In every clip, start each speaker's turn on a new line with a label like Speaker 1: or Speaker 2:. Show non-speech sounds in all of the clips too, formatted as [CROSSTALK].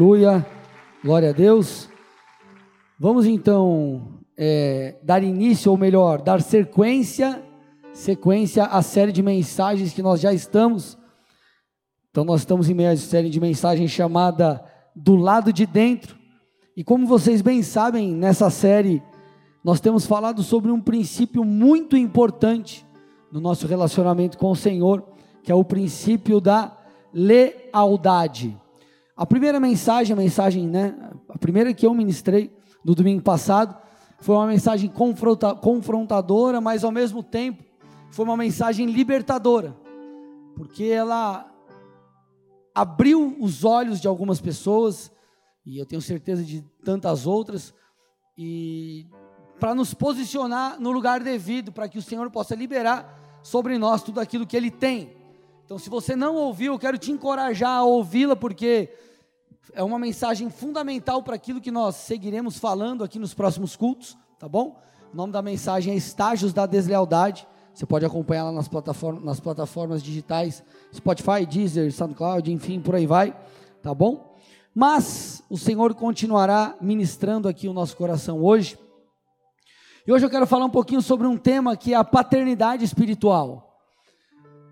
Speaker 1: Aleluia, glória a Deus. Vamos então é, dar início, ou melhor, dar sequência, sequência à série de mensagens que nós já estamos. Então nós estamos em meio à série de mensagens chamada Do Lado de Dentro. E como vocês bem sabem, nessa série nós temos falado sobre um princípio muito importante no nosso relacionamento com o Senhor, que é o princípio da lealdade. A primeira mensagem, a mensagem, né, a primeira que eu ministrei no domingo passado, foi uma mensagem confronta, confrontadora, mas ao mesmo tempo foi uma mensagem libertadora, porque ela abriu os olhos de algumas pessoas, e eu tenho certeza de tantas outras, e para nos posicionar no lugar devido, para que o Senhor possa liberar sobre nós tudo aquilo que Ele tem. Então, se você não ouviu, eu quero te encorajar a ouvi-la, porque é uma mensagem fundamental para aquilo que nós seguiremos falando aqui nos próximos cultos, tá bom? O nome da mensagem é Estágios da Deslealdade. Você pode acompanhar lá nas plataformas, nas plataformas digitais, Spotify, Deezer, SoundCloud, enfim, por aí vai, tá bom? Mas o Senhor continuará ministrando aqui o nosso coração hoje. E hoje eu quero falar um pouquinho sobre um tema que é a paternidade espiritual.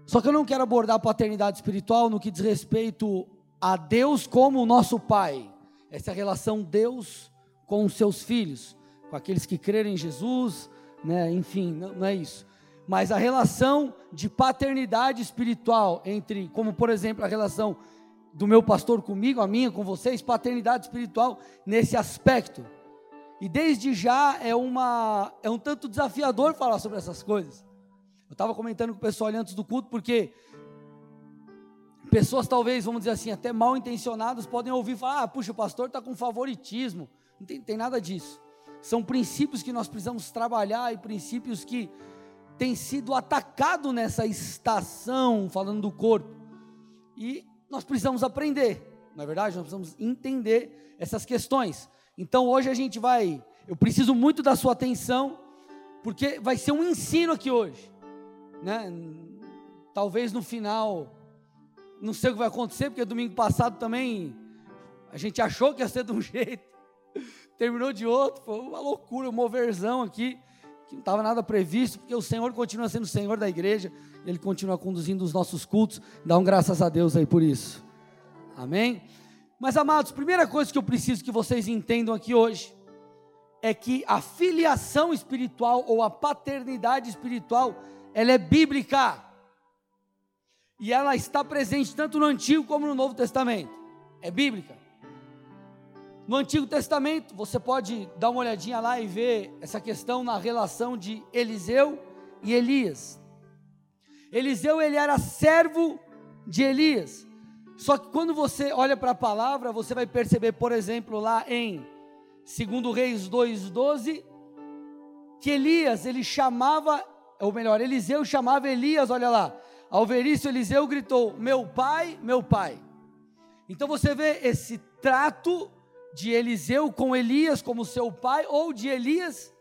Speaker 1: Só que eu não quero abordar a paternidade espiritual no que diz respeito a Deus como o nosso Pai. Essa é a relação Deus com os seus filhos, com aqueles que crerem em Jesus, né? enfim, não, não é isso. Mas a relação de paternidade espiritual entre, como por exemplo, a relação do meu pastor comigo, a minha com vocês, paternidade espiritual nesse aspecto. E desde já é uma é um tanto desafiador falar sobre essas coisas. Eu estava comentando com o pessoal ali antes do culto, porque Pessoas talvez, vamos dizer assim, até mal intencionadas, podem ouvir falar: ah, puxa, o pastor está com favoritismo. Não tem, tem nada disso. São princípios que nós precisamos trabalhar e princípios que têm sido atacados nessa estação, falando do corpo. E nós precisamos aprender, na é verdade, nós precisamos entender essas questões. Então hoje a gente vai, eu preciso muito da sua atenção, porque vai ser um ensino aqui hoje, né? Talvez no final não sei o que vai acontecer, porque domingo passado também a gente achou que ia ser de um [LAUGHS] jeito, terminou de outro, foi uma loucura, uma versão aqui, que não estava nada previsto, porque o Senhor continua sendo o Senhor da igreja, Ele continua conduzindo os nossos cultos, dá um graças a Deus aí por isso, amém? Mas amados, primeira coisa que eu preciso que vocês entendam aqui hoje, é que a filiação espiritual ou a paternidade espiritual, ela é bíblica, e ela está presente tanto no Antigo como no Novo Testamento. É bíblica. No Antigo Testamento, você pode dar uma olhadinha lá e ver essa questão na relação de Eliseu e Elias. Eliseu ele era servo de Elias. Só que quando você olha para a palavra, você vai perceber, por exemplo, lá em 2 Reis 2:12, que Elias, ele chamava, ou melhor, Eliseu chamava Elias, olha lá, ao ver isso, Eliseu gritou: Meu pai, meu pai. Então você vê esse trato de Eliseu com Elias como seu pai, ou de Elias,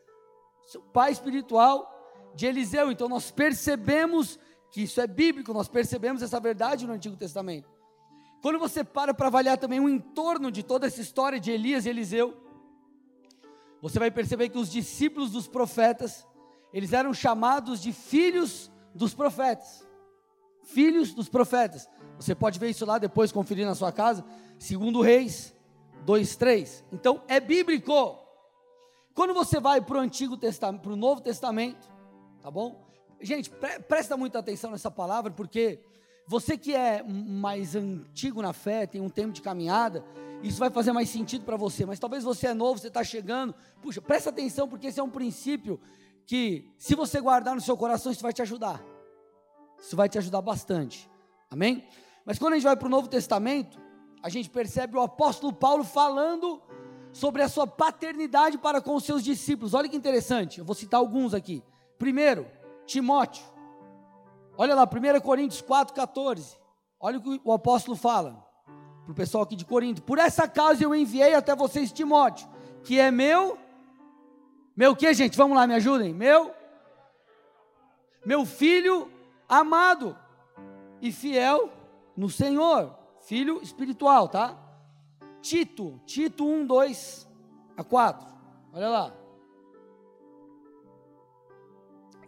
Speaker 1: seu pai espiritual de Eliseu. Então nós percebemos que isso é bíblico, nós percebemos essa verdade no Antigo Testamento. Quando você para para avaliar também o entorno de toda essa história de Elias e Eliseu, você vai perceber que os discípulos dos profetas, eles eram chamados de filhos dos profetas filhos dos profetas. Você pode ver isso lá depois, conferir na sua casa. Segundo Reis 2, 3. Então é bíblico. Quando você vai para o Antigo Testamento, para o Novo Testamento, tá bom? Gente, pre presta muita atenção nessa palavra, porque você que é mais antigo na fé, tem um tempo de caminhada, isso vai fazer mais sentido para você. Mas talvez você é novo, você está chegando. Puxa, presta atenção, porque esse é um princípio que, se você guardar no seu coração, isso vai te ajudar. Isso vai te ajudar bastante. Amém? Mas quando a gente vai para o Novo Testamento, a gente percebe o apóstolo Paulo falando sobre a sua paternidade para com os seus discípulos. Olha que interessante, eu vou citar alguns aqui. Primeiro, Timóteo. Olha lá, 1 Coríntios 4,14. Olha o que o apóstolo fala para o pessoal aqui de Corinto. Por essa causa eu enviei até vocês Timóteo, que é meu. Meu que, gente? Vamos lá, me ajudem. Meu. Meu filho amado e fiel no Senhor, filho espiritual, tá? Tito, Tito 1, 2 a 4. Olha lá.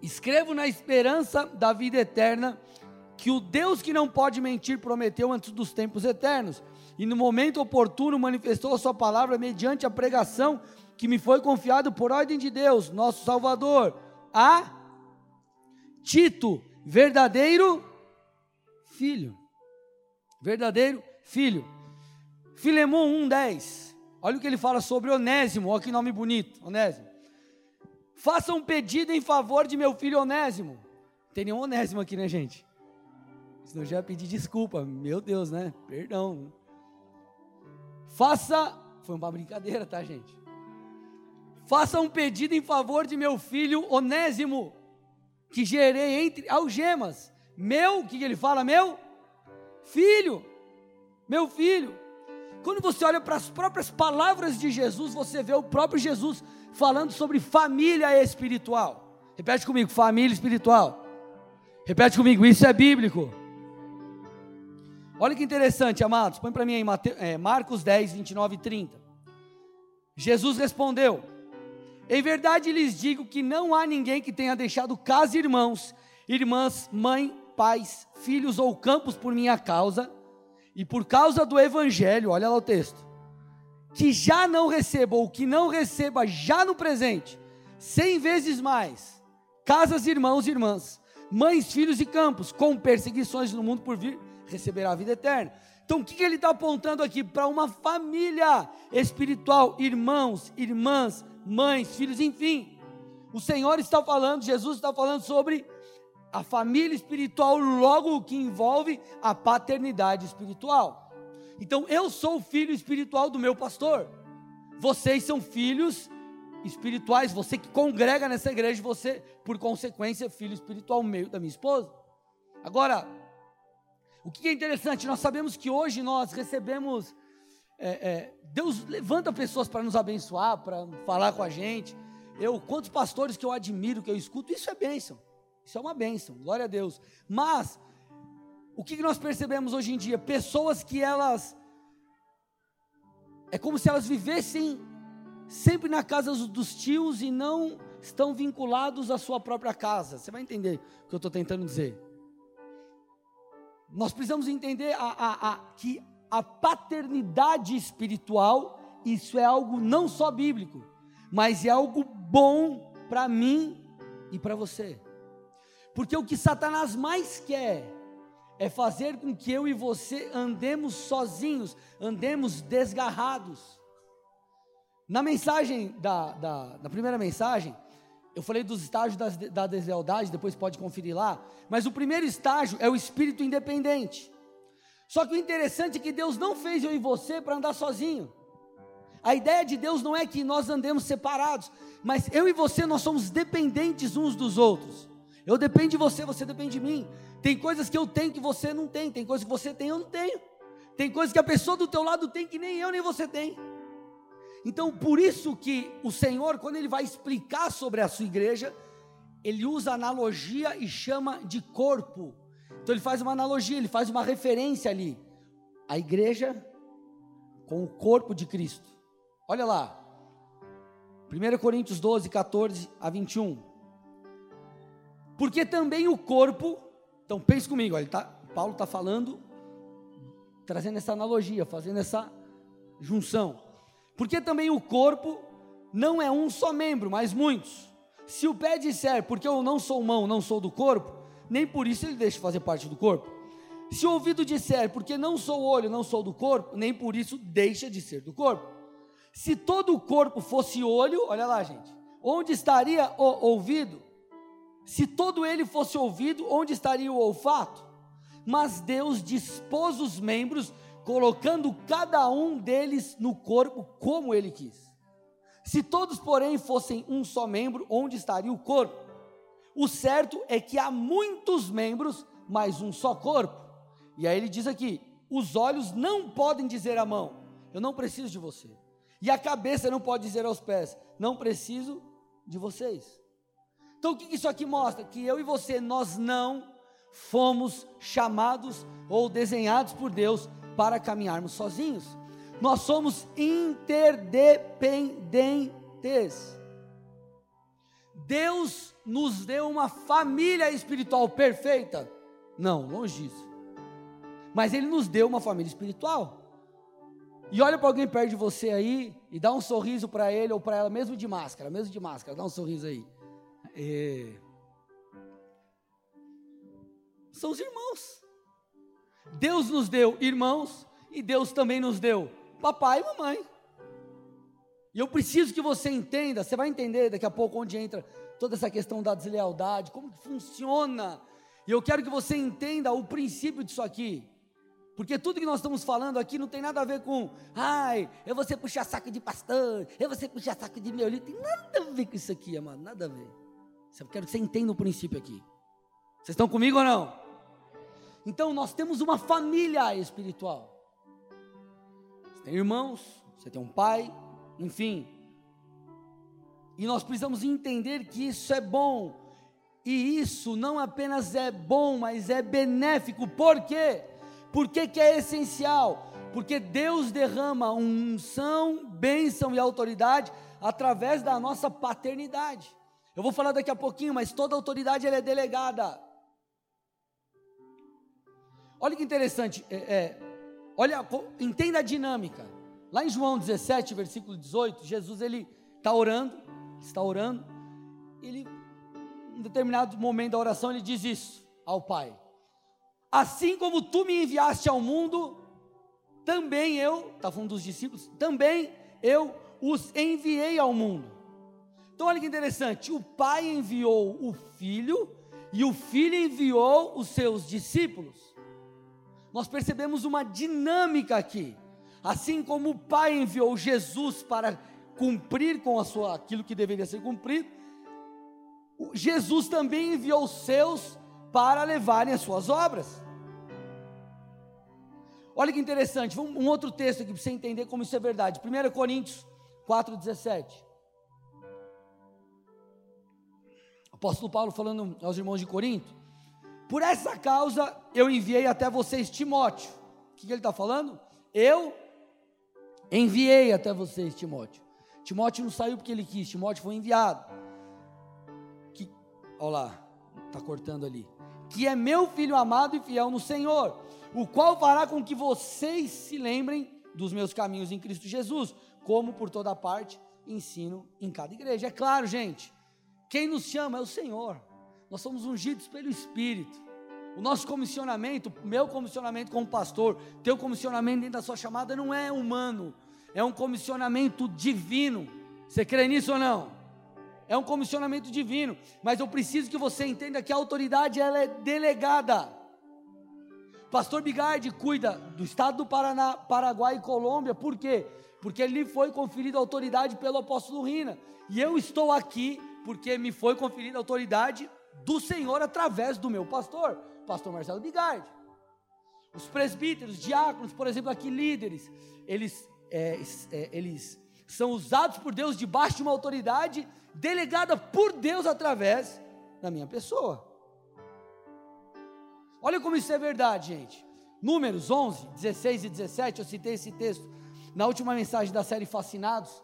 Speaker 1: Escrevo na esperança da vida eterna, que o Deus que não pode mentir prometeu antes dos tempos eternos, e no momento oportuno manifestou a sua palavra mediante a pregação que me foi confiado por ordem de Deus, nosso Salvador, a Tito, verdadeiro filho. Verdadeiro filho. Filemão 1:10. Olha o que ele fala sobre Onésimo, olha que nome bonito, Onésimo. Faça um pedido em favor de meu filho Onésimo. Tem nenhum Onésimo aqui, né, gente? Senão já pedi desculpa. Meu Deus, né? Perdão. Faça. Foi uma brincadeira, tá, gente? Faça um pedido em favor de meu filho Onésimo, que gerei entre algemas. Meu, o que ele fala? Meu filho. Meu filho. Quando você olha para as próprias palavras de Jesus, você vê o próprio Jesus falando sobre família espiritual. Repete comigo, família espiritual. Repete comigo, isso é bíblico. Olha que interessante, amados. Põe para mim aí é, Marcos 10, 29 e 30. Jesus respondeu: Em verdade lhes digo que não há ninguém que tenha deixado casa, irmãos, irmãs, mãe, pais, filhos ou campos por minha causa e por causa do evangelho, olha lá o texto, que já não receba ou que não receba já no presente, cem vezes mais, casas, irmãos e irmãs, mães, filhos e campos, com perseguições no mundo por vir, receberá a vida eterna. Então o que, ele está apontando aqui? Para uma família espiritual, irmãos, irmãs, mães, filhos, enfim. O Senhor está falando, Jesus está falando sobre a família espiritual logo que envolve a paternidade espiritual. Então eu sou filho espiritual do meu pastor. Vocês são filhos espirituais, você que congrega nessa igreja, você, por consequência, é filho espiritual meio da minha esposa. Agora, o que é interessante, nós sabemos que hoje nós recebemos, é, é, Deus levanta pessoas para nos abençoar, para falar com a gente. Eu, quantos pastores que eu admiro, que eu escuto, isso é bênção. Isso é uma bênção, glória a Deus. Mas, o que nós percebemos hoje em dia? Pessoas que elas. É como se elas vivessem sempre na casa dos tios e não estão vinculados à sua própria casa. Você vai entender o que eu estou tentando dizer. Nós precisamos entender a, a, a, que a paternidade espiritual, isso é algo não só bíblico, mas é algo bom para mim e para você. Porque o que Satanás mais quer é fazer com que eu e você andemos sozinhos, andemos desgarrados. Na mensagem da, da, da primeira mensagem, eu falei dos estágios da, da deslealdade, depois pode conferir lá. Mas o primeiro estágio é o espírito independente. Só que o interessante é que Deus não fez eu e você para andar sozinho. A ideia de Deus não é que nós andemos separados, mas eu e você nós somos dependentes uns dos outros. Eu dependo de você, você depende de mim. Tem coisas que eu tenho que você não tem, tem coisas que você tem eu não tenho. Tem coisas que a pessoa do teu lado tem que nem eu nem você tem. Então, por isso que o Senhor, quando ele vai explicar sobre a sua igreja, ele usa analogia e chama de corpo. Então ele faz uma analogia, ele faz uma referência ali. A igreja com o corpo de Cristo. Olha lá. 1 Coríntios 12, 14 a 21. Porque também o corpo, então pense comigo, olha, tá, Paulo está falando, trazendo essa analogia, fazendo essa junção. Porque também o corpo não é um só membro, mas muitos. Se o pé disser, porque eu não sou mão, não sou do corpo, nem por isso ele deixa de fazer parte do corpo. Se o ouvido disser, porque não sou olho, não sou do corpo, nem por isso deixa de ser do corpo. Se todo o corpo fosse olho, olha lá, gente, onde estaria o ouvido? Se todo ele fosse ouvido, onde estaria o olfato? Mas Deus dispôs os membros, colocando cada um deles no corpo como ele quis. Se todos, porém, fossem um só membro, onde estaria o corpo? O certo é que há muitos membros, mas um só corpo. E aí ele diz aqui: os olhos não podem dizer à mão, eu não preciso de você. E a cabeça não pode dizer aos pés, não preciso de vocês. Então o que isso aqui mostra? Que eu e você, nós não fomos chamados ou desenhados por Deus para caminharmos sozinhos. Nós somos interdependentes. Deus nos deu uma família espiritual perfeita? Não, longe disso. Mas Ele nos deu uma família espiritual. E olha para alguém perto de você aí e dá um sorriso para ele ou para ela, mesmo de máscara, mesmo de máscara, dá um sorriso aí. É... São os irmãos. Deus nos deu irmãos e Deus também nos deu papai e mamãe. E eu preciso que você entenda, você vai entender daqui a pouco onde entra toda essa questão da deslealdade, como que funciona. E eu quero que você entenda o princípio disso aqui. Porque tudo que nós estamos falando aqui não tem nada a ver com, ai, eu vou ser puxar saco de pastor, eu vou ser puxar saco de meu. Tem nada a ver com isso aqui, amado, nada a ver. Eu quero que você entenda o princípio aqui. Vocês estão comigo ou não? Então nós temos uma família espiritual. Você tem irmãos, você tem um pai, enfim. E nós precisamos entender que isso é bom. E isso não apenas é bom, mas é benéfico. Por quê? Por que, é essencial? Porque Deus derrama unção, bênção e autoridade através da nossa paternidade. Eu vou falar daqui a pouquinho, mas toda autoridade é delegada. Olha que interessante, é, é, olha, entenda a dinâmica. Lá em João 17, versículo 18, Jesus ele está orando, está orando, ele, em determinado momento da oração, ele diz isso ao Pai: Assim como tu me enviaste ao mundo, também eu, está falando dos discípulos, também eu os enviei ao mundo. Então olha que interessante, o Pai enviou o Filho e o Filho enviou os seus discípulos. Nós percebemos uma dinâmica aqui. Assim como o Pai enviou Jesus para cumprir com a sua aquilo que deveria ser cumprido, Jesus também enviou os seus para levarem as suas obras. Olha que interessante, um outro texto aqui para você entender como isso é verdade. 1 Coríntios 4,17. Apóstolo Paulo falando aos irmãos de Corinto. Por essa causa eu enviei até vocês Timóteo. O que, ele está falando? Eu enviei até vocês Timóteo. Timóteo não saiu porque ele quis, Timóteo foi enviado. Que, olha lá, está cortando ali que é meu filho amado e fiel no Senhor, o qual fará com que vocês se lembrem dos meus caminhos em Cristo Jesus, como por toda parte ensino em cada igreja. É claro, gente, quem nos chama é o Senhor. Nós somos ungidos pelo Espírito. O nosso comissionamento, meu comissionamento como pastor, teu comissionamento dentro da sua chamada não é humano, é um comissionamento divino. Você crê nisso ou não? é um comissionamento divino, mas eu preciso que você entenda que a autoridade ela é delegada. Pastor Bigardi cuida do estado do Paraná, Paraguai e Colômbia, por quê? Porque lhe foi conferida autoridade pelo apóstolo Rina, e eu estou aqui porque me foi conferida autoridade do Senhor através do meu pastor, pastor Marcelo Bigardi. Os presbíteros, diáconos, por exemplo, aqui líderes, eles, é, é, eles são usados por Deus debaixo de uma autoridade delegada por Deus através da minha pessoa. Olha como isso é verdade, gente. Números 11, 16 e 17, eu citei esse texto na última mensagem da série Fascinados,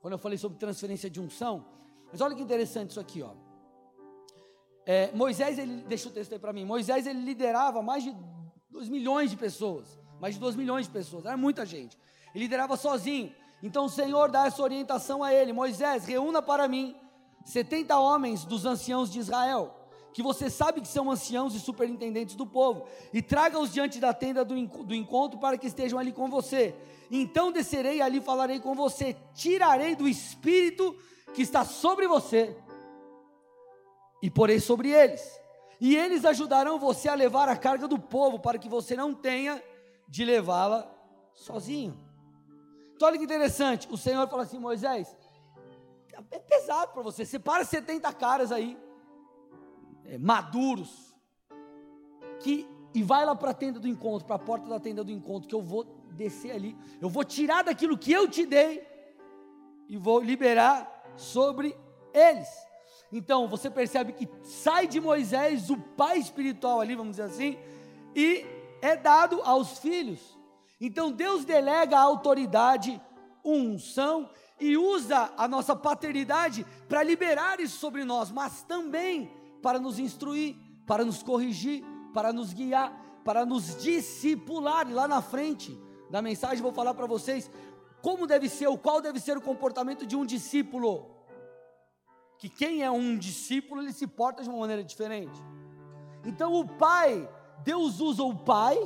Speaker 1: quando eu falei sobre transferência de unção. Mas olha que interessante isso aqui, ó. É, Moisés, ele, deixa o texto aí para mim. Moisés, ele liderava mais de 2 milhões de pessoas. Mais de 2 milhões de pessoas, era muita gente. Ele liderava sozinho. Então o Senhor dá essa orientação a ele: Moisés, reúna para mim 70 homens dos anciãos de Israel, que você sabe que são anciãos e superintendentes do povo, e traga-os diante da tenda do, do encontro para que estejam ali com você. Então descerei ali falarei com você, tirarei do espírito que está sobre você e porei sobre eles. E eles ajudarão você a levar a carga do povo, para que você não tenha de levá-la sozinho. Então, olha que interessante. O Senhor fala assim: Moisés, é pesado para você. Separa 70 caras aí, é, maduros, que, e vai lá para a tenda do encontro, para a porta da tenda do encontro, que eu vou descer ali. Eu vou tirar daquilo que eu te dei e vou liberar sobre eles. Então, você percebe que sai de Moisés o pai espiritual ali, vamos dizer assim, e é dado aos filhos. Então Deus delega a autoridade, unção e usa a nossa paternidade para liberar isso sobre nós, mas também para nos instruir, para nos corrigir, para nos guiar, para nos discipular. E lá na frente da mensagem vou falar para vocês como deve ser, o qual deve ser o comportamento de um discípulo. Que quem é um discípulo, ele se porta de uma maneira diferente. Então o pai, Deus usa o pai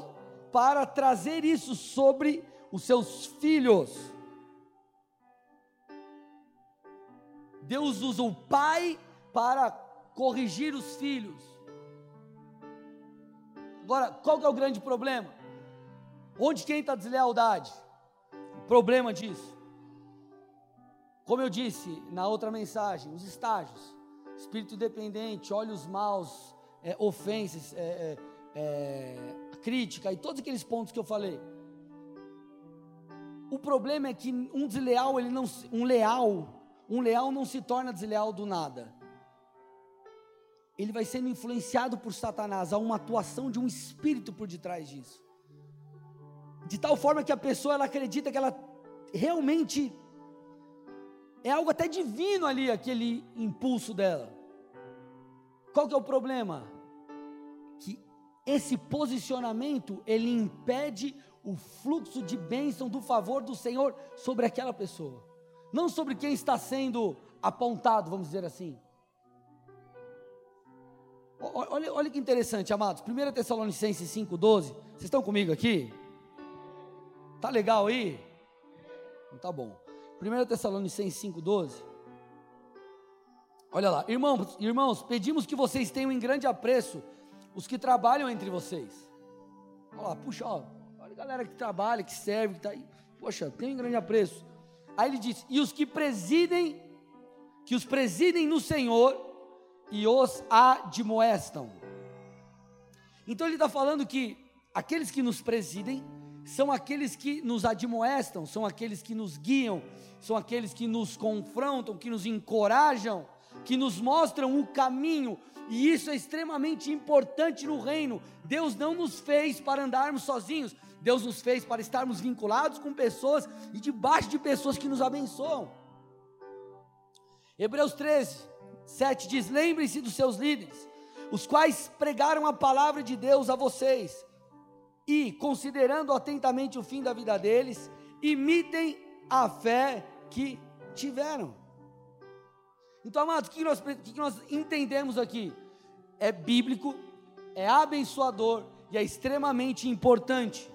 Speaker 1: para trazer isso sobre os seus filhos. Deus usa o pai para corrigir os filhos. Agora, qual é o grande problema? Onde quem está deslealdade? problema disso. Como eu disse na outra mensagem, os estágios: espírito independente, olhos maus, é, ofensas, é, é, é, crítica e todos aqueles pontos que eu falei. O problema é que um desleal, ele não, um leal, um leal não se torna desleal do nada. Ele vai sendo influenciado por Satanás, há uma atuação de um espírito por detrás disso de tal forma que a pessoa ela acredita que ela realmente é algo até divino ali aquele impulso dela. Qual que é o problema? Que esse posicionamento ele impede o fluxo de bênção do favor do Senhor sobre aquela pessoa, não sobre quem está sendo apontado, vamos dizer assim. Olha, olha que interessante, amados. 1 Tessalonicenses 5,12. Vocês estão comigo aqui? Tá legal aí? Então tá bom. 1 Tessalonicenses 5,12. Olha lá, irmãos, irmãos, pedimos que vocês tenham em grande apreço os que trabalham entre vocês. Olha lá, puxa, olha a galera que trabalha, que serve, que está aí. Poxa, tem em grande apreço. Aí ele diz: e os que presidem, que os presidem no Senhor e os admoestam. Então ele está falando que aqueles que nos presidem são aqueles que nos admoestam, são aqueles que nos guiam, são aqueles que nos confrontam, que nos encorajam, que nos mostram o caminho, e isso é extremamente importante no reino. Deus não nos fez para andarmos sozinhos, Deus nos fez para estarmos vinculados com pessoas e debaixo de pessoas que nos abençoam. Hebreus 13, 7 diz: Lembrem-se dos seus líderes, os quais pregaram a palavra de Deus a vocês e, considerando atentamente o fim da vida deles, imitem a fé que tiveram. Então, amados, o que nós, o que nós entendemos aqui? É bíblico, é abençoador e é extremamente importante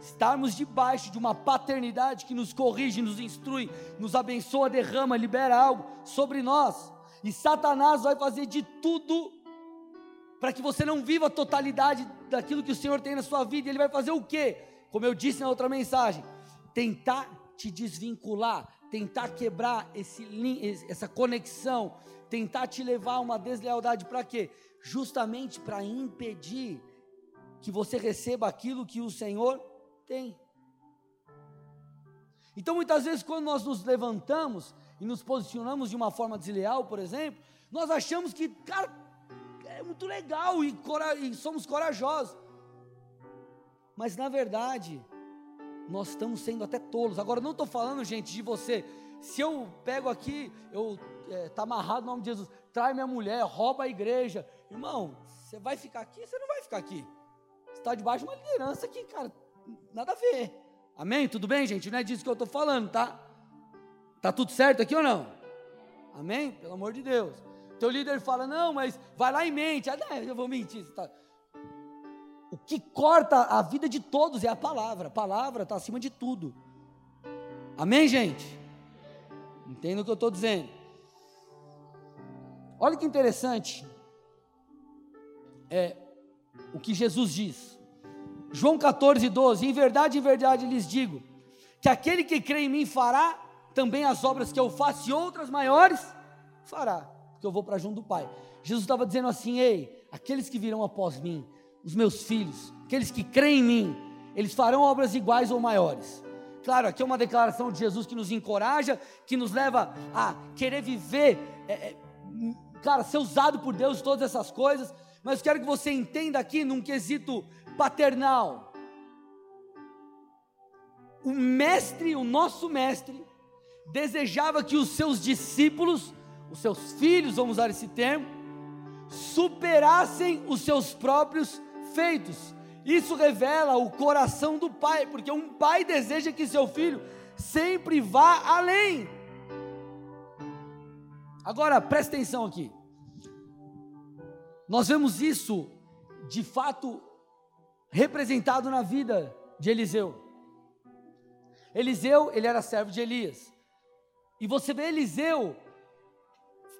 Speaker 1: estarmos debaixo de uma paternidade que nos corrige, nos instrui, nos abençoa, derrama, libera algo sobre nós. E Satanás vai fazer de tudo para que você não viva a totalidade daquilo que o Senhor tem na sua vida. Ele vai fazer o quê? Como eu disse na outra mensagem, tentar te desvincular, tentar quebrar esse, essa conexão, tentar te levar a uma deslealdade para quê? Justamente para impedir que você receba aquilo que o Senhor tem. Então, muitas vezes, quando nós nos levantamos e nos posicionamos de uma forma desleal, por exemplo, nós achamos que, cara, é muito legal e, e somos corajosos. Mas na verdade, nós estamos sendo até tolos. Agora, não estou falando, gente, de você. Se eu pego aqui, eu é, tá amarrado no nome de Jesus, trai minha mulher, rouba a igreja, irmão, você vai ficar aqui? Você não vai ficar aqui. Você está debaixo de uma liderança que, cara, nada a ver. Amém? Tudo bem, gente? Não é disso que eu estou falando, tá? Tá tudo certo aqui ou não? Amém? Pelo amor de Deus. Teu líder fala, não, mas vai lá em mente. Ah, não, eu vou mentir. Tá. O que corta a vida de todos é a palavra. A palavra está acima de tudo. Amém, gente? Entenda o que eu estou dizendo. Olha que interessante. É o que Jesus diz. João 14, 12. Em verdade, em verdade lhes digo: que aquele que crê em mim fará também as obras que eu faço e outras maiores fará porque eu vou para junto do Pai. Jesus estava dizendo assim: ei, aqueles que virão após mim, os meus filhos, aqueles que creem em mim, eles farão obras iguais ou maiores. Claro, aqui é uma declaração de Jesus que nos encoraja, que nos leva a querer viver, é, é, cara, ser usado por Deus, todas essas coisas, mas quero que você entenda aqui num quesito paternal. o mestre, o nosso mestre, desejava que os seus discípulos, os seus filhos, vamos usar esse termo, superassem os seus próprios feitos. Isso revela o coração do pai, porque um pai deseja que seu filho sempre vá além. Agora, presta atenção aqui. Nós vemos isso, de fato, representado na vida de Eliseu. Eliseu, ele era servo de Elias. E você vê Eliseu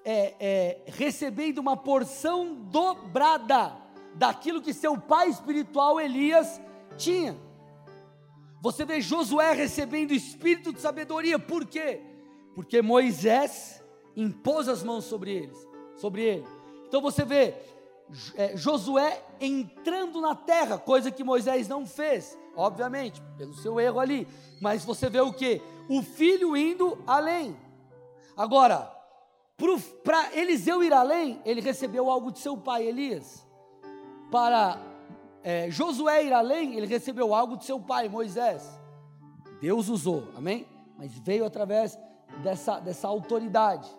Speaker 1: é, é, recebendo uma porção dobrada daquilo que seu pai espiritual Elias tinha. Você vê Josué recebendo espírito de sabedoria, por quê? Porque Moisés impôs as mãos sobre eles, sobre ele. Então você vê é, Josué entrando na terra, coisa que Moisés não fez, obviamente, pelo seu erro ali. Mas você vê o que? O filho indo além. Agora, para Eliseu ir além, ele recebeu algo de seu pai Elias. Para é, Josué ir além, ele recebeu algo de seu pai Moisés. Deus usou, amém? Mas veio através dessa, dessa autoridade.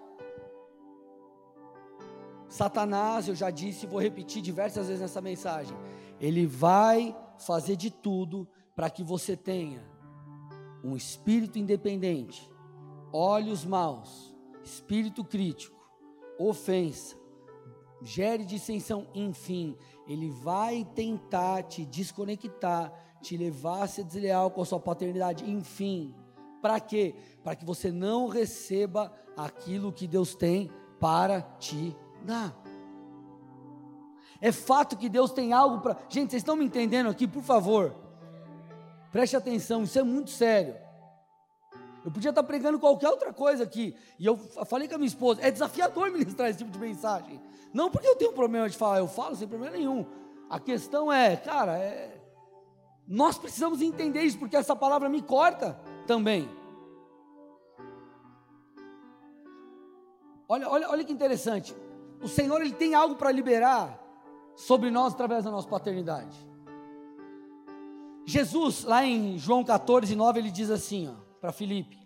Speaker 1: Satanás, eu já disse e vou repetir diversas vezes nessa mensagem, ele vai fazer de tudo para que você tenha um espírito independente, olhos maus, espírito crítico, ofensa, gere dissensão, enfim, ele vai tentar te desconectar, te levar a ser desleal com a sua paternidade, enfim. Para quê? Para que você não receba aquilo que Deus tem para te Dá. É fato que Deus tem algo para. Gente, vocês estão me entendendo aqui, por favor? Preste atenção, isso é muito sério. Eu podia estar pregando qualquer outra coisa aqui. E eu falei com a minha esposa: é desafiador [LAUGHS] ministrar esse tipo de mensagem. Não porque eu tenho problema de falar, eu falo sem problema nenhum. A questão é, cara, é, nós precisamos entender isso, porque essa palavra me corta também. Olha, olha, olha que interessante o Senhor ele tem algo para liberar sobre nós através da nossa paternidade. Jesus, lá em João 14, 9, ele diz assim, para Filipe: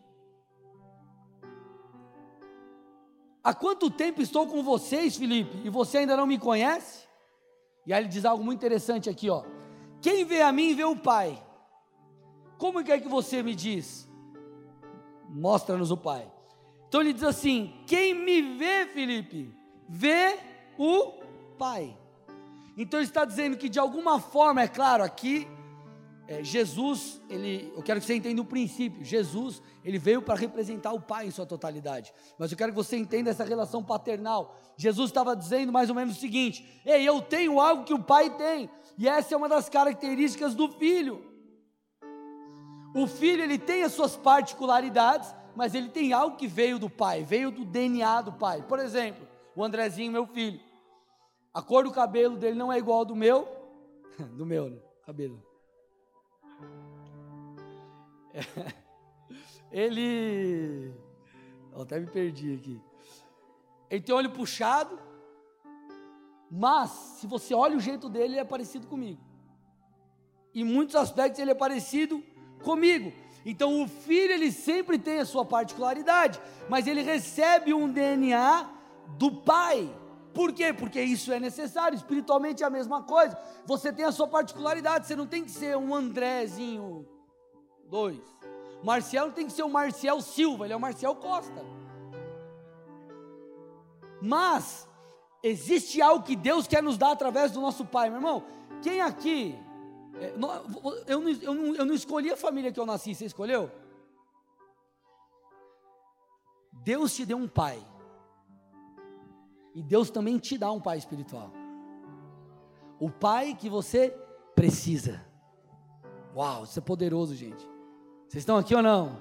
Speaker 1: Há quanto tempo estou com vocês, Filipe, e você ainda não me conhece? E aí ele diz algo muito interessante aqui, ó. Quem vê a mim vê o Pai. Como é que você me diz? Mostra-nos o Pai. Então ele diz assim: Quem me vê, Filipe, vê o Pai. Então ele está dizendo que de alguma forma, é claro, aqui é, Jesus, ele, eu quero que você entenda o princípio. Jesus, ele veio para representar o Pai em sua totalidade. Mas eu quero que você entenda essa relação paternal. Jesus estava dizendo mais ou menos o seguinte: Ei, eu tenho algo que o Pai tem. E essa é uma das características do filho. O filho, ele tem as suas particularidades, mas ele tem algo que veio do Pai, veio do DNA do Pai. Por exemplo, o Andrezinho, meu filho. A cor do cabelo dele não é igual ao do meu, [LAUGHS] do meu né? cabelo. [LAUGHS] Ele, eu até me perdi aqui. Ele tem olho puxado, mas se você olha o jeito dele, ele é parecido comigo. Em muitos aspectos ele é parecido comigo. Então o filho ele sempre tem a sua particularidade, mas ele recebe um DNA do Pai. Por quê? Porque isso é necessário, espiritualmente é a mesma coisa. Você tem a sua particularidade, você não tem que ser um Andrézinho 2. Marcial tem que ser o Marcial Silva, ele é o Marcial Costa. Mas existe algo que Deus quer nos dar através do nosso Pai, meu irmão. Quem aqui é, eu não, eu, não, eu não escolhi a família que eu nasci, você escolheu? Deus te deu um pai. E Deus também te dá um pai espiritual. O pai que você precisa. Uau, isso é poderoso, gente. Vocês estão aqui ou não?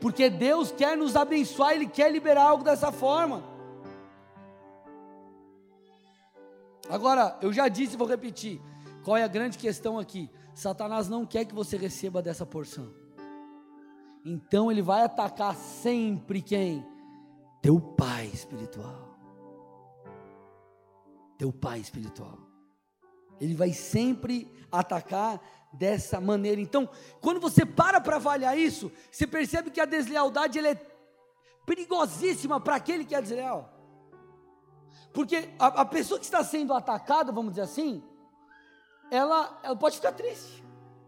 Speaker 1: Porque Deus quer nos abençoar, Ele quer liberar algo dessa forma. Agora, eu já disse e vou repetir. Qual é a grande questão aqui? Satanás não quer que você receba dessa porção. Então ele vai atacar sempre quem? Teu pai espiritual teu pai espiritual. Ele vai sempre atacar dessa maneira. Então, quando você para para avaliar isso, você percebe que a deslealdade ela é perigosíssima para aquele que é desleal. Porque a, a, pessoa que está sendo atacada, vamos dizer assim, ela, ela pode ficar triste.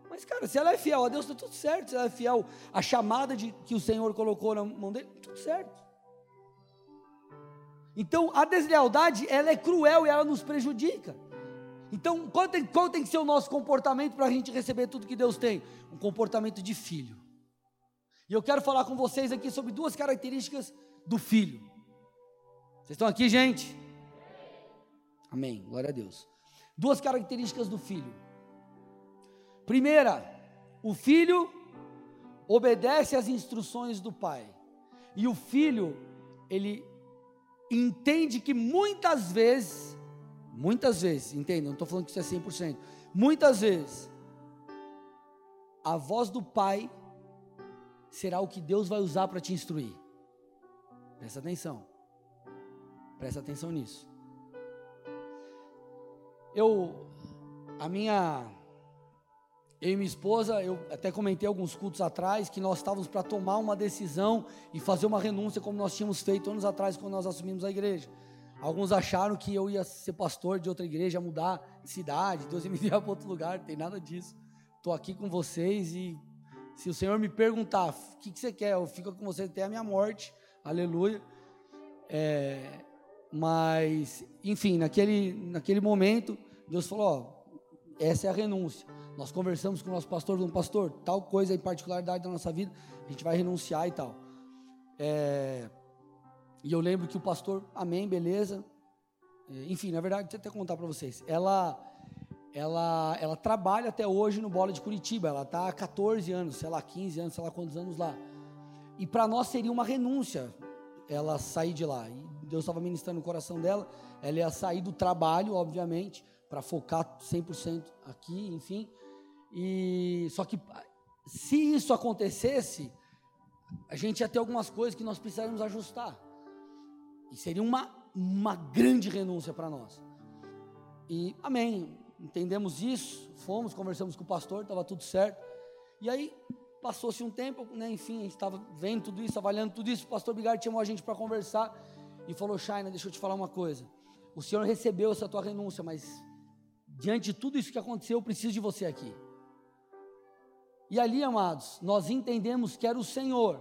Speaker 1: Mas, cara, se ela é fiel a Deus, está tudo certo. Se ela é fiel à chamada de, que o Senhor colocou na mão dele, tudo certo. Então, a deslealdade, ela é cruel e ela nos prejudica. Então, qual tem, qual tem que ser o nosso comportamento para a gente receber tudo que Deus tem? Um comportamento de filho. E eu quero falar com vocês aqui sobre duas características do filho. Vocês estão aqui, gente? Amém. Glória a Deus. Duas características do filho. Primeira, o filho obedece às instruções do pai. E o filho, ele entende que muitas vezes Muitas vezes, entenda, não estou falando que isso é 100%. Muitas vezes, a voz do Pai será o que Deus vai usar para te instruir. Presta atenção. Presta atenção nisso. Eu, a minha, eu e minha esposa, eu até comentei alguns cultos atrás que nós estávamos para tomar uma decisão e fazer uma renúncia como nós tínhamos feito anos atrás quando nós assumimos a igreja. Alguns acharam que eu ia ser pastor de outra igreja, mudar de cidade, Deus ia me [LAUGHS] enviar para outro lugar, não tem nada disso. Estou aqui com vocês e se o Senhor me perguntar o que, que você quer, eu fico com você até a minha morte, aleluia. É, mas, enfim, naquele, naquele momento, Deus falou: ó, essa é a renúncia. Nós conversamos com o nosso pastor, um pastor, tal coisa em particularidade da nossa vida, a gente vai renunciar e tal. É, e eu lembro que o pastor, amém, beleza. É, enfim, na verdade, deixa eu até contar para vocês. Ela, ela, ela trabalha até hoje no Bola de Curitiba. Ela está há 14 anos, sei lá, 15 anos, sei lá quantos anos lá. E para nós seria uma renúncia ela sair de lá. E Deus estava ministrando no coração dela. Ela ia sair do trabalho, obviamente, para focar 100% aqui, enfim. E só que se isso acontecesse, a gente ia ter algumas coisas que nós precisaríamos ajustar. E seria uma, uma grande renúncia para nós. E amém, entendemos isso, fomos, conversamos com o pastor, estava tudo certo. E aí passou-se um tempo, né, enfim, a gente estava vendo tudo isso, avaliando tudo isso. O pastor Bigard chamou a gente para conversar e falou: Shaina, deixa eu te falar uma coisa. O senhor recebeu essa tua renúncia, mas diante de tudo isso que aconteceu, eu preciso de você aqui. E ali, amados, nós entendemos que era o Senhor,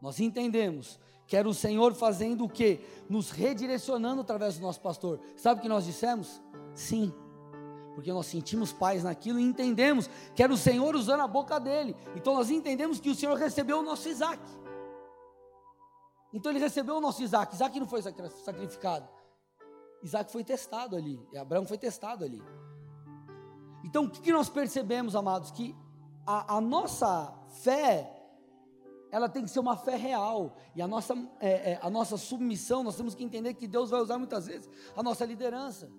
Speaker 1: nós entendemos que era o Senhor fazendo o quê? Nos redirecionando através do nosso pastor. Sabe o que nós dissemos? Sim. Porque nós sentimos paz naquilo e entendemos que era o Senhor usando a boca dele. Então nós entendemos que o Senhor recebeu o nosso Isaac. Então ele recebeu o nosso Isaac. Isaac não foi sacrificado. Isaac foi testado ali. E Abraão foi testado ali. Então o que nós percebemos, amados? Que a, a nossa fé ela tem que ser uma fé real. E a nossa, é, é, a nossa submissão, nós temos que entender que Deus vai usar muitas vezes a nossa liderança.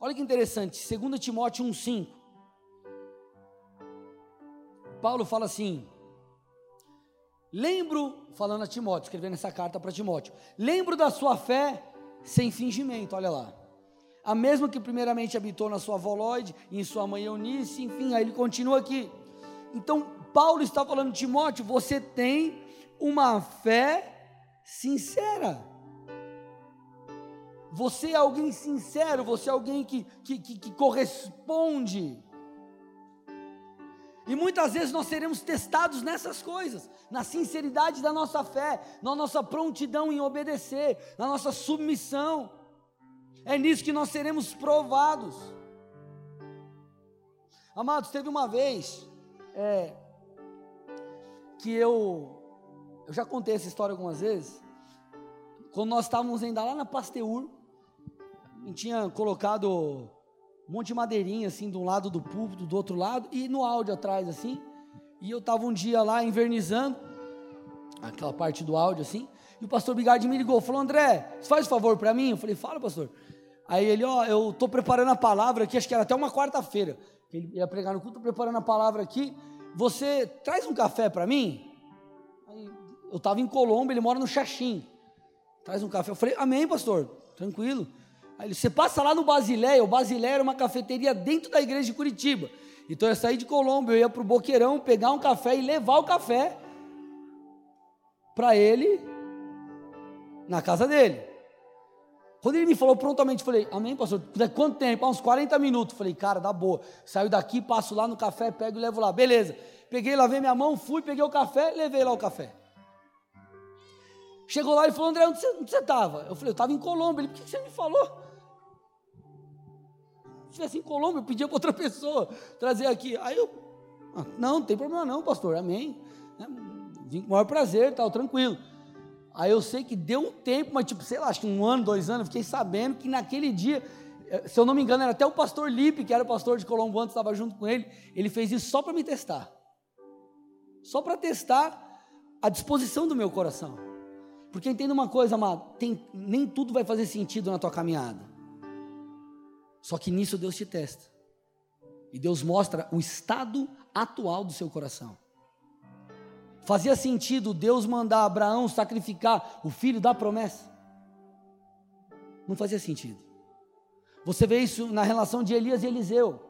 Speaker 1: Olha que interessante, 2 Timóteo 1,5. Paulo fala assim: Lembro, falando a Timóteo, escrevendo essa carta para Timóteo, lembro da sua fé sem fingimento, olha lá. A mesma que primeiramente habitou na sua avó Lloyd, em sua mãe Eunice, enfim, aí ele continua aqui. Então, Paulo está falando, Timóteo, você tem uma fé sincera. Você é alguém sincero, você é alguém que, que, que, que corresponde. E muitas vezes nós seremos testados nessas coisas, na sinceridade da nossa fé, na nossa prontidão em obedecer, na nossa submissão. É nisso que nós seremos provados. Amados, teve uma vez, é, que eu, eu já contei essa história algumas vezes, quando nós estávamos ainda lá na Pasteur, gente tinha colocado um monte de madeirinha assim de um lado do púlpito, do outro lado, e no áudio atrás assim, e eu estava um dia lá invernizando, aquela parte do áudio assim, e o pastor Bigardi me ligou, falou, André, você faz um favor para mim? Eu falei, fala pastor. Aí ele, ó, eu estou preparando a palavra aqui, acho que era até uma quarta-feira, ele ia pregar no culto, estou preparando a palavra aqui, você traz um café para mim? eu estava em Colômbia, ele mora no Xaxim. Traz um café. Eu falei, amém, pastor, tranquilo. Aí ele, você passa lá no Basileia, o Basileia era uma cafeteria dentro da igreja de Curitiba. Então eu ia sair de Colombo, eu ia para o Boqueirão, pegar um café e levar o café para ele na casa dele. Quando ele me falou prontamente, falei, amém, pastor? Quanto tempo? Ah, uns 40 minutos. Falei, cara, dá boa. Saio daqui, passo lá no café, pego e levo lá. Beleza. Peguei, lavei minha mão, fui, peguei o café, levei lá o café. Chegou lá e falou, André, onde você estava? Eu falei, eu estava em Colombo. Ele, por que você me falou? Se estivesse em Colombo, eu pedia para outra [LAUGHS] pessoa trazer aqui. Aí eu, ah, não, não tem problema não, pastor, amém. Né, vim com o maior prazer, tal, tranquilo. Aí eu sei que deu um tempo, mas tipo, sei lá, acho que um ano, dois anos, eu fiquei sabendo que naquele dia, eh, se eu não me engano, era até o pastor Lipe, que era o pastor de Colombo antes, estava junto com ele, ele fez isso só para me testar. Só para testar a disposição do meu coração. Porque entenda uma coisa, amado, tem, nem tudo vai fazer sentido na tua caminhada. Só que nisso Deus te testa. E Deus mostra o estado atual do seu coração. Fazia sentido Deus mandar Abraão sacrificar o filho da promessa? Não fazia sentido. Você vê isso na relação de Elias e Eliseu.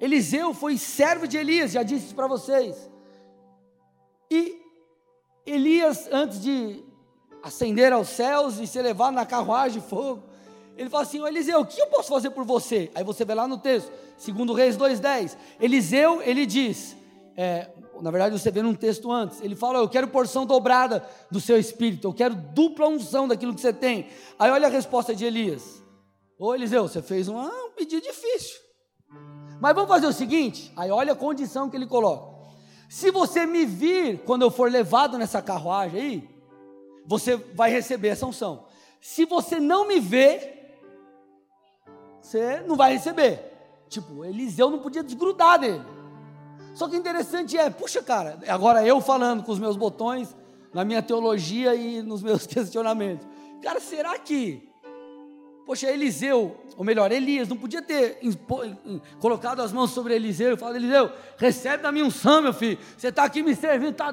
Speaker 1: Eliseu foi servo de Elias, já disse para vocês. E Elias, antes de ascender aos céus e ser levado na carruagem de fogo, ele fala assim: Eliseu, o que eu posso fazer por você? Aí você vê lá no texto, segundo Reis 2,10. Eliseu, ele diz: é, na verdade você vê num texto antes, ele fala: Eu quero porção dobrada do seu espírito, eu quero dupla unção daquilo que você tem. Aí olha a resposta de Elias: Ô Eliseu, você fez um, um pedido difícil, mas vamos fazer o seguinte. Aí olha a condição que ele coloca: Se você me vir quando eu for levado nessa carruagem aí, você vai receber essa unção. Se você não me ver, você não vai receber. Tipo, Eliseu não podia desgrudar dele. Só que interessante é, puxa, cara, agora eu falando com os meus botões, na minha teologia e nos meus [LAUGHS] questionamentos. Cara, será que, poxa, Eliseu, ou melhor, Elias, não podia ter colocado as mãos sobre Eliseu e falado, Eliseu, recebe da minha unção, meu filho, você está aqui me servindo, está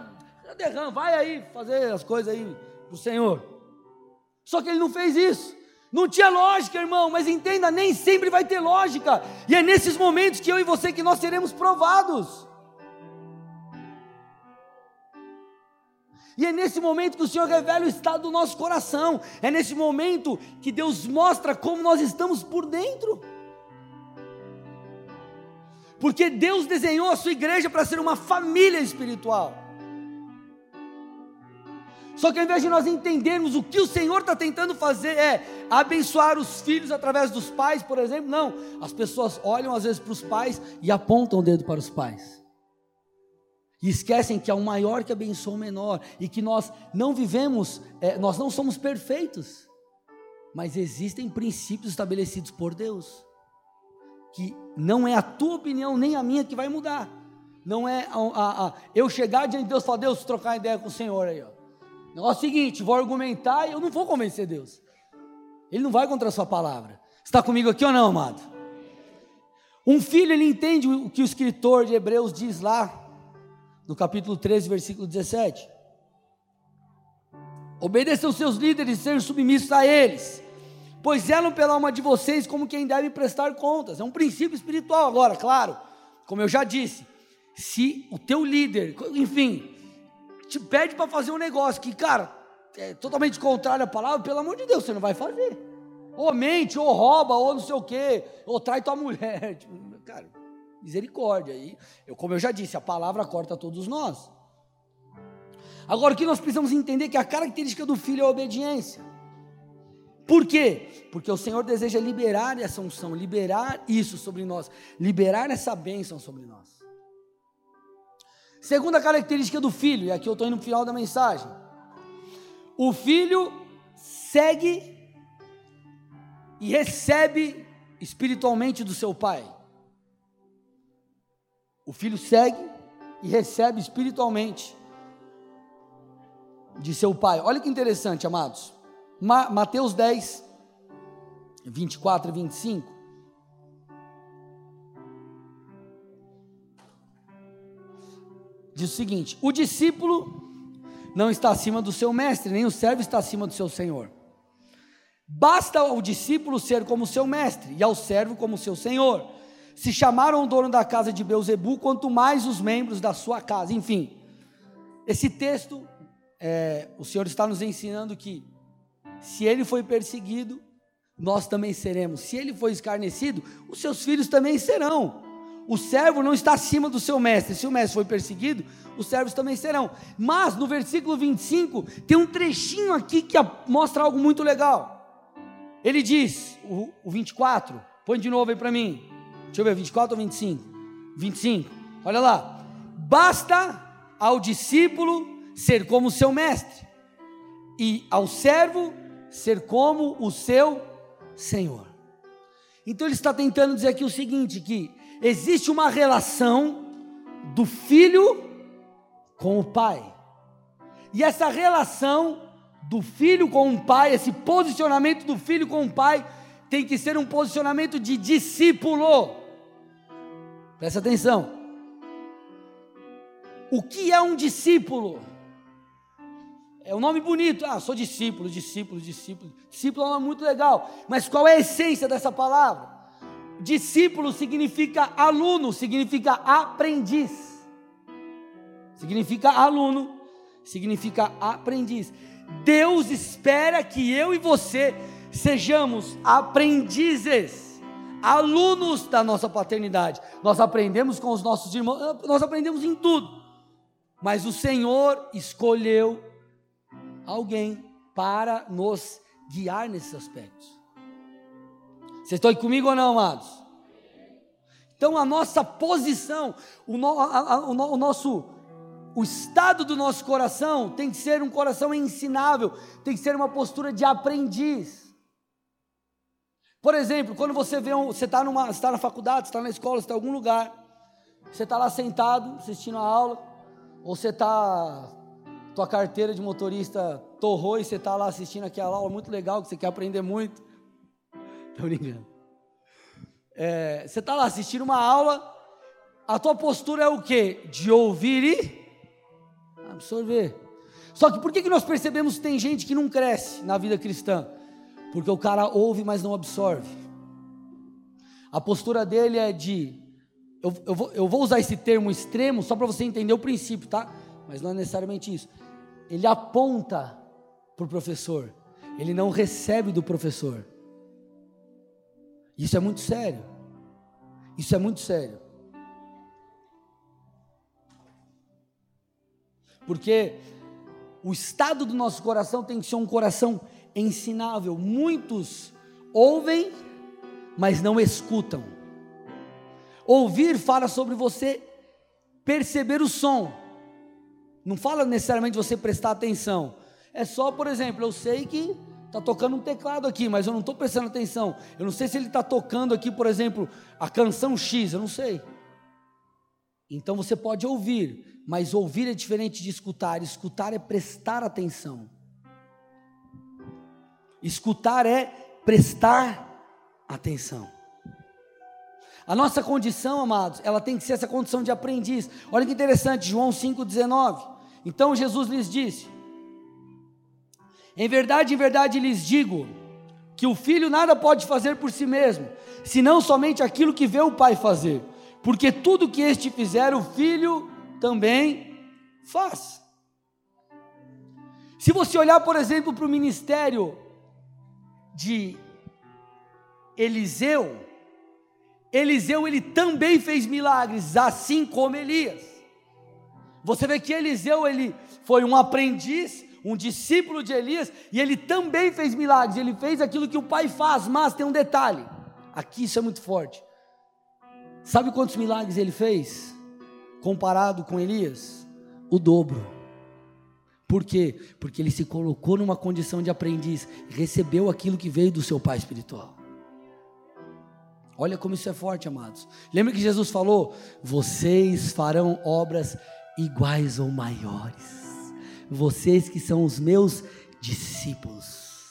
Speaker 1: derrama, vai aí fazer as coisas aí para o Senhor. Só que ele não fez isso. Não tinha lógica, irmão, mas entenda, nem sempre vai ter lógica. E é nesses momentos que eu e você que nós seremos provados. E é nesse momento que o Senhor revela o estado do nosso coração. É nesse momento que Deus mostra como nós estamos por dentro. Porque Deus desenhou a sua igreja para ser uma família espiritual. Só que ao invés de nós entendermos o que o Senhor está tentando fazer é abençoar os filhos através dos pais, por exemplo, não. As pessoas olham às vezes para os pais e apontam o dedo para os pais. E esquecem que há um maior que abençoa o menor e que nós não vivemos, é, nós não somos perfeitos, mas existem princípios estabelecidos por Deus, que não é a tua opinião nem a minha que vai mudar. Não é a, a, a, eu chegar diante de Deus e falar, Deus, trocar ideia com o Senhor aí, ó. Negócio é o seguinte, vou argumentar e eu não vou convencer Deus. Ele não vai contra a sua palavra. Está comigo aqui ou não, amado? Um filho, ele entende o que o escritor de Hebreus diz lá, no capítulo 13, versículo 17. Obedeçam seus líderes e sejam submissos a eles, pois zelam pela alma de vocês como quem deve prestar contas. É um princípio espiritual agora, claro. Como eu já disse, se o teu líder, enfim, te pede para fazer um negócio que, cara, é totalmente contrário à palavra, pelo amor de Deus, você não vai fazer. Ou mente, ou rouba, ou não sei o quê, ou trai tua mulher. [LAUGHS] Tipo, cara, Misericórdia. E eu, como eu já disse, a palavra corta todos nós. Agora, o que nós precisamos entender é que a característica do filho é a obediência. Por quê? Porque o Senhor deseja liberar essa unção, liberar isso sobre nós, liberar essa bênção sobre nós. Segunda característica do filho, e aqui eu estou indo no final da mensagem. O filho segue e recebe espiritualmente do seu pai. O filho segue e recebe espiritualmente de seu pai. Olha que interessante, amados. Ma Mateus 10, 24 e 25. Diz o seguinte: O discípulo não está acima do seu mestre, nem o servo está acima do seu senhor. Basta ao discípulo ser como seu mestre e ao servo como seu senhor. Se chamaram o dono da casa de Beuzebu, quanto mais os membros da sua casa. Enfim, esse texto, é, o Senhor está nos ensinando que se ele foi perseguido, nós também seremos. Se ele foi escarnecido, os seus filhos também serão. O servo não está acima do seu mestre. Se o mestre foi perseguido, os servos também serão. Mas no versículo 25, tem um trechinho aqui que mostra algo muito legal. Ele diz, o, o 24, põe de novo aí para mim. Deixa eu ver, 24 ou 25? 25. Olha lá. Basta ao discípulo ser como seu mestre, e ao servo ser como o seu senhor. Então ele está tentando dizer aqui o seguinte: que existe uma relação do filho com o pai. E essa relação do filho com o pai, esse posicionamento do filho com o pai, tem que ser um posicionamento de discípulo. Presta atenção. O que é um discípulo? É um nome bonito. Ah, sou discípulo, discípulo, discípulo. Discípulo é um nome muito legal. Mas qual é a essência dessa palavra? Discípulo significa aluno, significa aprendiz. Significa aluno, significa aprendiz. Deus espera que eu e você sejamos aprendizes, alunos da nossa paternidade. Nós aprendemos com os nossos irmãos, nós aprendemos em tudo. Mas o Senhor escolheu alguém para nos guiar nesses aspectos. Vocês estão aí comigo ou não, amados? Então a nossa posição, o, no, a, a, o, no, o nosso o estado do nosso coração tem que ser um coração ensinável, tem que ser uma postura de aprendiz. Por exemplo, quando você vê um, você está está na faculdade, está na escola, está em algum lugar, você está lá sentado assistindo a aula, ou você está tua carteira de motorista torrou e você está lá assistindo aquela aula muito legal que você quer aprender muito. [LAUGHS] Estou brincando. É, você está lá assistindo uma aula, a tua postura é o quê? De ouvir e absorver. Só que por que, que nós percebemos que tem gente que não cresce na vida cristã? Porque o cara ouve, mas não absorve. A postura dele é de. Eu, eu, vou, eu vou usar esse termo extremo só para você entender o princípio, tá? Mas não é necessariamente isso. Ele aponta para o professor, ele não recebe do professor. Isso é muito sério. Isso é muito sério. porque o estado do nosso coração tem que ser um coração ensinável. Muitos ouvem, mas não escutam. Ouvir fala sobre você perceber o som, não fala necessariamente você prestar atenção. É só, por exemplo, eu sei que está tocando um teclado aqui, mas eu não estou prestando atenção. Eu não sei se ele está tocando aqui, por exemplo, a canção X, eu não sei. Então você pode ouvir, mas ouvir é diferente de escutar. Escutar é prestar atenção. Escutar é prestar atenção. A nossa condição, amados, ela tem que ser essa condição de aprendiz. Olha que interessante, João 5,19. Então Jesus lhes disse: Em verdade, em verdade lhes digo, que o filho nada pode fazer por si mesmo, senão somente aquilo que vê o pai fazer. Porque tudo que este fizer, o filho também faz. Se você olhar, por exemplo, para o ministério de Eliseu, Eliseu ele também fez milagres, assim como Elias. Você vê que Eliseu ele foi um aprendiz, um discípulo de Elias, e ele também fez milagres. Ele fez aquilo que o pai faz, mas tem um detalhe. Aqui isso é muito forte. Sabe quantos milagres ele fez? comparado com Elias? O dobro. Por quê? Porque ele se colocou numa condição de aprendiz, recebeu aquilo que veio do seu pai espiritual. Olha como isso é forte, amados. Lembra que Jesus falou: Vocês farão obras iguais ou maiores. Vocês que são os meus discípulos,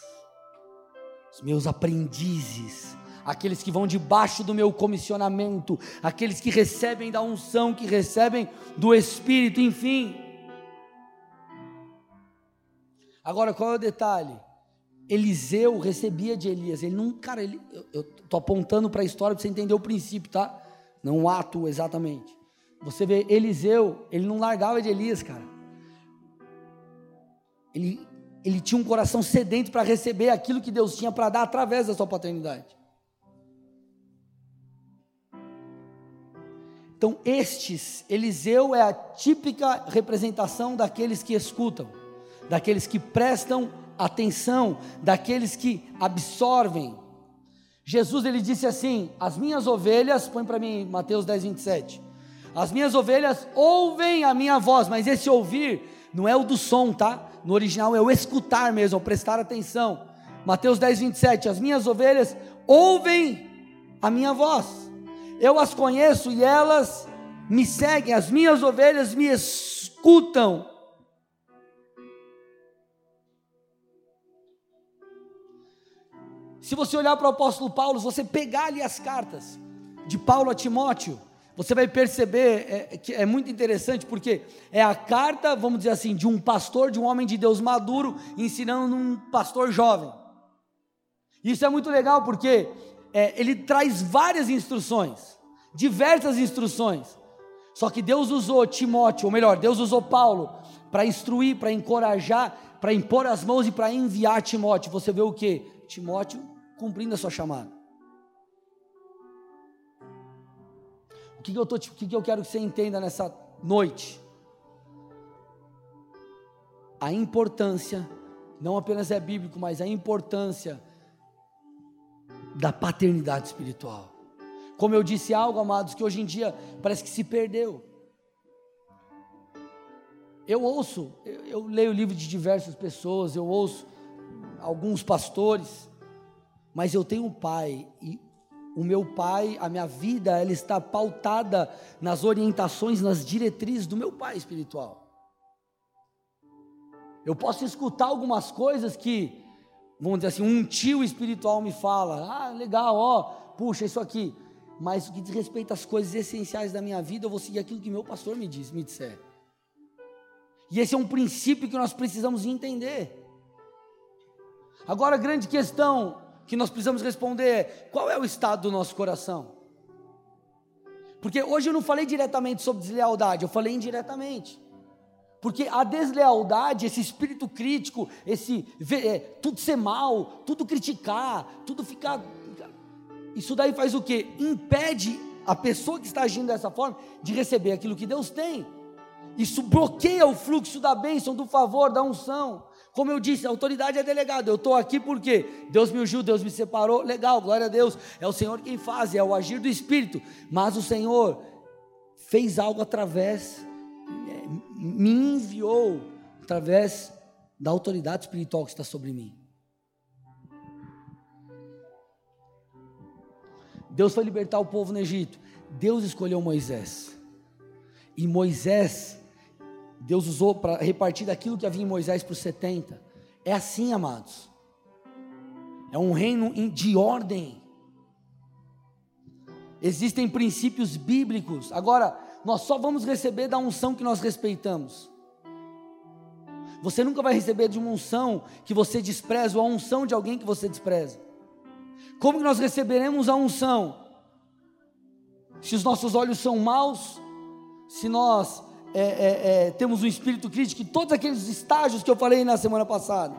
Speaker 1: os meus aprendizes, aqueles que vão debaixo do meu comissionamento, aqueles que recebem da unção, que recebem do Espírito, enfim. Agora, qual é o detalhe? Eliseu recebia de Elias. Ele não, cara, ele, eu estou apontando para a história para você entender o princípio, tá? Não o ato exatamente. Você vê Eliseu, ele não largava de Elias, cara. Ele, ele tinha um coração sedento para receber aquilo que Deus tinha para dar através da sua paternidade. Então, estes, Eliseu é a típica representação daqueles que escutam, daqueles que prestam atenção, daqueles que absorvem. Jesus ele disse assim: As minhas ovelhas, põe para mim Mateus 10, 27. As minhas ovelhas ouvem a minha voz, mas esse ouvir não é o do som, tá? No original é o escutar mesmo, é o prestar atenção. Mateus 10, 27. As minhas ovelhas ouvem a minha voz eu as conheço e elas me seguem, as minhas ovelhas me escutam. Se você olhar para o apóstolo Paulo, se você pegar ali as cartas de Paulo a Timóteo, você vai perceber é, que é muito interessante porque é a carta, vamos dizer assim, de um pastor, de um homem de Deus maduro, ensinando um pastor jovem. Isso é muito legal porque é, ele traz várias instruções, diversas instruções. Só que Deus usou Timóteo, ou melhor, Deus usou Paulo para instruir, para encorajar, para impor as mãos e para enviar Timóteo. Você vê o que? Timóteo cumprindo a sua chamada. O que, que eu tô, o que, que eu quero que você entenda nessa noite? A importância, não apenas é bíblico, mas a importância da paternidade espiritual. Como eu disse algo, amados, que hoje em dia parece que se perdeu. Eu ouço, eu, eu leio livro de diversas pessoas, eu ouço alguns pastores, mas eu tenho um pai e o meu pai, a minha vida, ela está pautada nas orientações, nas diretrizes do meu pai espiritual. Eu posso escutar algumas coisas que vamos dizer assim, um tio espiritual me fala, ah, legal, ó, puxa, isso aqui. Mas o que diz respeito às coisas essenciais da minha vida, eu vou seguir aquilo que meu pastor me diz, me disser. E esse é um princípio que nós precisamos entender. Agora, a grande questão que nós precisamos responder é: qual é o estado do nosso coração? Porque hoje eu não falei diretamente sobre deslealdade, eu falei indiretamente. Porque a deslealdade, esse espírito crítico, esse é, tudo ser mal, tudo criticar, tudo ficar. Isso daí faz o que? Impede a pessoa que está agindo dessa forma de receber aquilo que Deus tem. Isso bloqueia o fluxo da bênção, do favor, da unção. Como eu disse, a autoridade é delegada. Eu estou aqui porque Deus me ungiu, Deus me separou. Legal, glória a Deus. É o Senhor quem faz, é o agir do Espírito. Mas o Senhor fez algo através me enviou através da autoridade espiritual que está sobre mim. Deus foi libertar o povo no Egito. Deus escolheu Moisés. E Moisés, Deus usou para repartir daquilo que havia em Moisés para os 70. É assim, amados. É um reino de ordem. Existem princípios bíblicos. Agora, nós só vamos receber da unção que nós respeitamos. Você nunca vai receber de uma unção que você despreza ou a unção de alguém que você despreza. Como que nós receberemos a unção? Se os nossos olhos são maus, se nós é, é, é, temos um espírito crítico, todos aqueles estágios que eu falei na semana passada.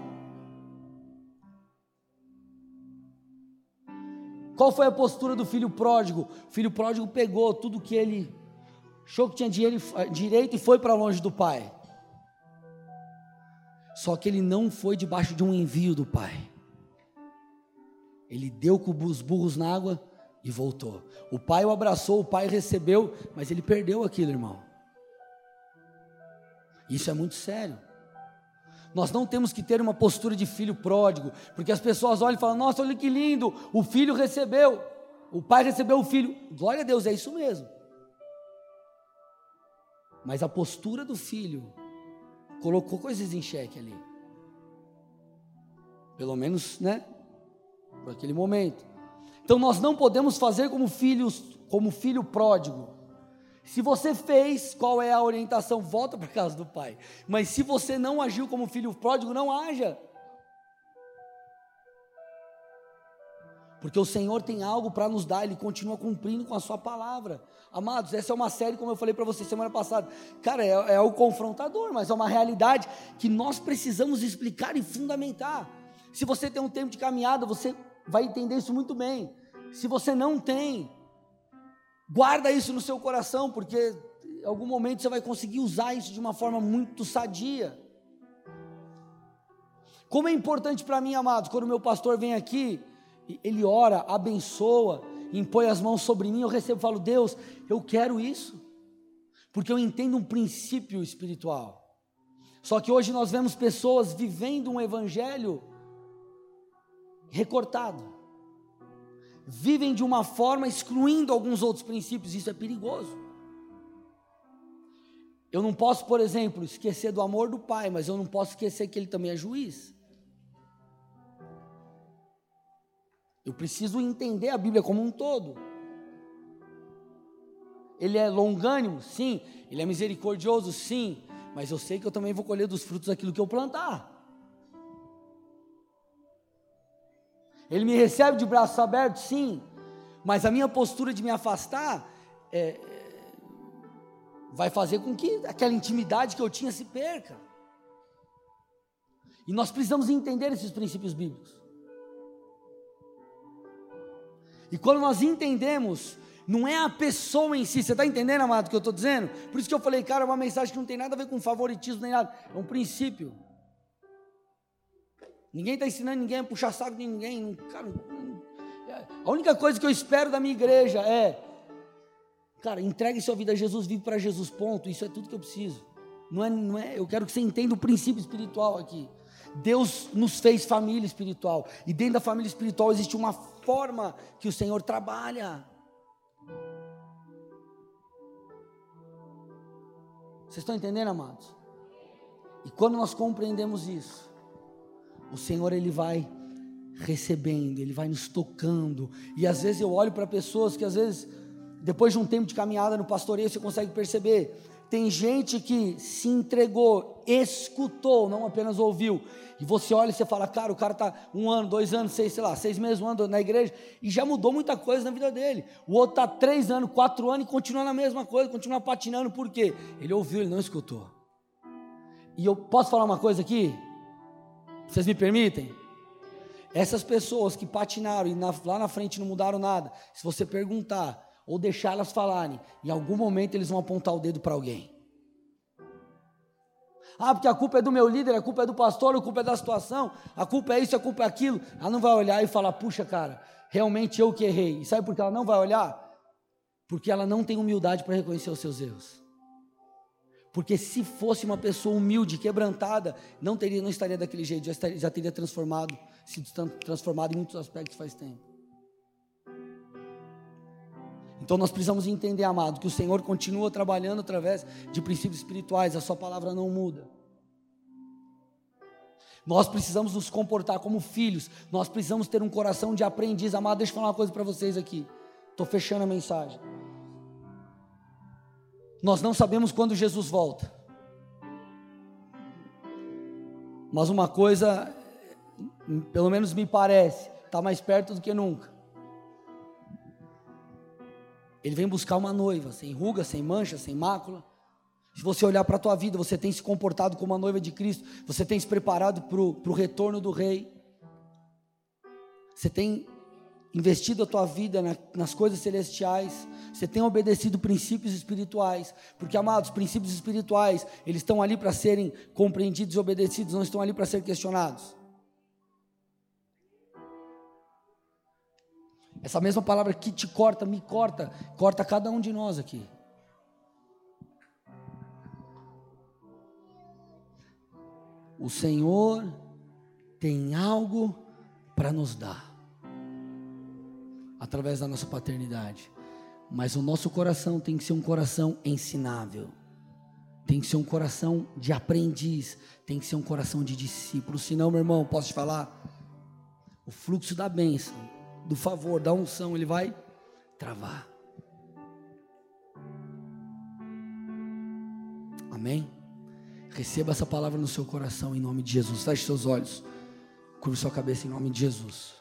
Speaker 1: Qual foi a postura do filho pródigo? O filho pródigo pegou tudo que ele achou que tinha dinheiro, direito e foi para longe do pai. Só que ele não foi debaixo de um envio do pai. Ele deu com os burros na água e voltou. O pai o abraçou, o pai recebeu, mas ele perdeu aquilo, irmão. Isso é muito sério. Nós não temos que ter uma postura de filho pródigo, porque as pessoas olham e falam: Nossa, olha que lindo, o filho recebeu, o pai recebeu o filho. Glória a Deus, é isso mesmo. Mas a postura do filho colocou coisas em xeque ali. Pelo menos, né? Por aquele momento. Então nós não podemos fazer como filhos, como filho pródigo. Se você fez, qual é a orientação? Volta para casa do pai. Mas se você não agiu como filho pródigo, não haja. porque o Senhor tem algo para nos dar, Ele continua cumprindo com a Sua palavra. Amados, essa é uma série, como eu falei para vocês semana passada. Cara, é, é o confrontador, mas é uma realidade que nós precisamos explicar e fundamentar. Se você tem um tempo de caminhada, você vai entender isso muito bem. Se você não tem, guarda isso no seu coração, porque em algum momento você vai conseguir usar isso de uma forma muito sadia. Como é importante para mim, amados, quando meu pastor vem aqui, ele ora, abençoa, impõe as mãos sobre mim, eu recebo e falo, Deus, eu quero isso, porque eu entendo um princípio espiritual. Só que hoje nós vemos pessoas vivendo um evangelho recortado, vivem de uma forma excluindo alguns outros princípios, isso é perigoso. Eu não posso, por exemplo, esquecer do amor do pai, mas eu não posso esquecer que ele também é juiz. Eu preciso entender a Bíblia como um todo. Ele é longânimo? Sim. Ele é misericordioso? Sim. Mas eu sei que eu também vou colher dos frutos daquilo que eu plantar. Ele me recebe de braços abertos? Sim. Mas a minha postura de me afastar é, é, vai fazer com que aquela intimidade que eu tinha se perca. E nós precisamos entender esses princípios bíblicos. E quando nós entendemos, não é a pessoa em si, você está entendendo, amado, o que eu estou dizendo? Por isso que eu falei, cara, é uma mensagem que não tem nada a ver com favoritismo nem nada, é um princípio. Ninguém está ensinando ninguém a puxar saco de ninguém. Cara, a única coisa que eu espero da minha igreja é, cara, entregue sua vida a Jesus, vive para Jesus, ponto. Isso é tudo que eu preciso. Não é, não é, eu quero que você entenda o princípio espiritual aqui. Deus nos fez família espiritual. E dentro da família espiritual existe uma forma que o Senhor trabalha. Vocês estão entendendo, amados? E quando nós compreendemos isso, o Senhor ele vai recebendo, ele vai nos tocando. E às vezes eu olho para pessoas que às vezes depois de um tempo de caminhada no pastoreio você consegue perceber tem gente que se entregou, escutou, não apenas ouviu. E você olha e você fala, cara, o cara está um ano, dois anos, seis, sei lá, seis meses, um ano na igreja, e já mudou muita coisa na vida dele. O outro está três anos, quatro anos e continua na mesma coisa, continua patinando, por quê? Ele ouviu, ele não escutou. E eu posso falar uma coisa aqui? Vocês me permitem? Essas pessoas que patinaram e na, lá na frente não mudaram nada, se você perguntar, ou deixá-las falarem, em algum momento eles vão apontar o dedo para alguém. Ah, porque a culpa é do meu líder, a culpa é do pastor, a culpa é da situação, a culpa é isso, a culpa é aquilo. Ela não vai olhar e falar, puxa, cara, realmente eu que errei. E sabe por que ela não vai olhar? Porque ela não tem humildade para reconhecer os seus erros. Porque se fosse uma pessoa humilde, quebrantada, não teria, não estaria daquele jeito, já, estaria, já teria transformado, sido transformado em muitos aspectos faz tempo. Então nós precisamos entender, amado, que o Senhor continua trabalhando através de princípios espirituais, a Sua palavra não muda. Nós precisamos nos comportar como filhos, nós precisamos ter um coração de aprendiz. Amado, deixa eu falar uma coisa para vocês aqui. Estou fechando a mensagem. Nós não sabemos quando Jesus volta. Mas uma coisa, pelo menos me parece, está mais perto do que nunca. Ele vem buscar uma noiva, sem ruga, sem mancha, sem mácula. Se você olhar para a tua vida, você tem se comportado como uma noiva de Cristo, você tem se preparado para o retorno do Rei, você tem investido a tua vida na, nas coisas celestiais, você tem obedecido princípios espirituais, porque amados, princípios espirituais, eles estão ali para serem compreendidos e obedecidos, não estão ali para ser questionados. Essa mesma palavra que te corta, me corta, corta cada um de nós aqui. O Senhor tem algo para nos dar, através da nossa paternidade, mas o nosso coração tem que ser um coração ensinável, tem que ser um coração de aprendiz, tem que ser um coração de discípulo. Senão, meu irmão, posso te falar? O fluxo da bênção do favor, da unção, ele vai travar. Amém? Receba essa palavra no seu coração em nome de Jesus. Feche seus olhos. Curva sua cabeça em nome de Jesus.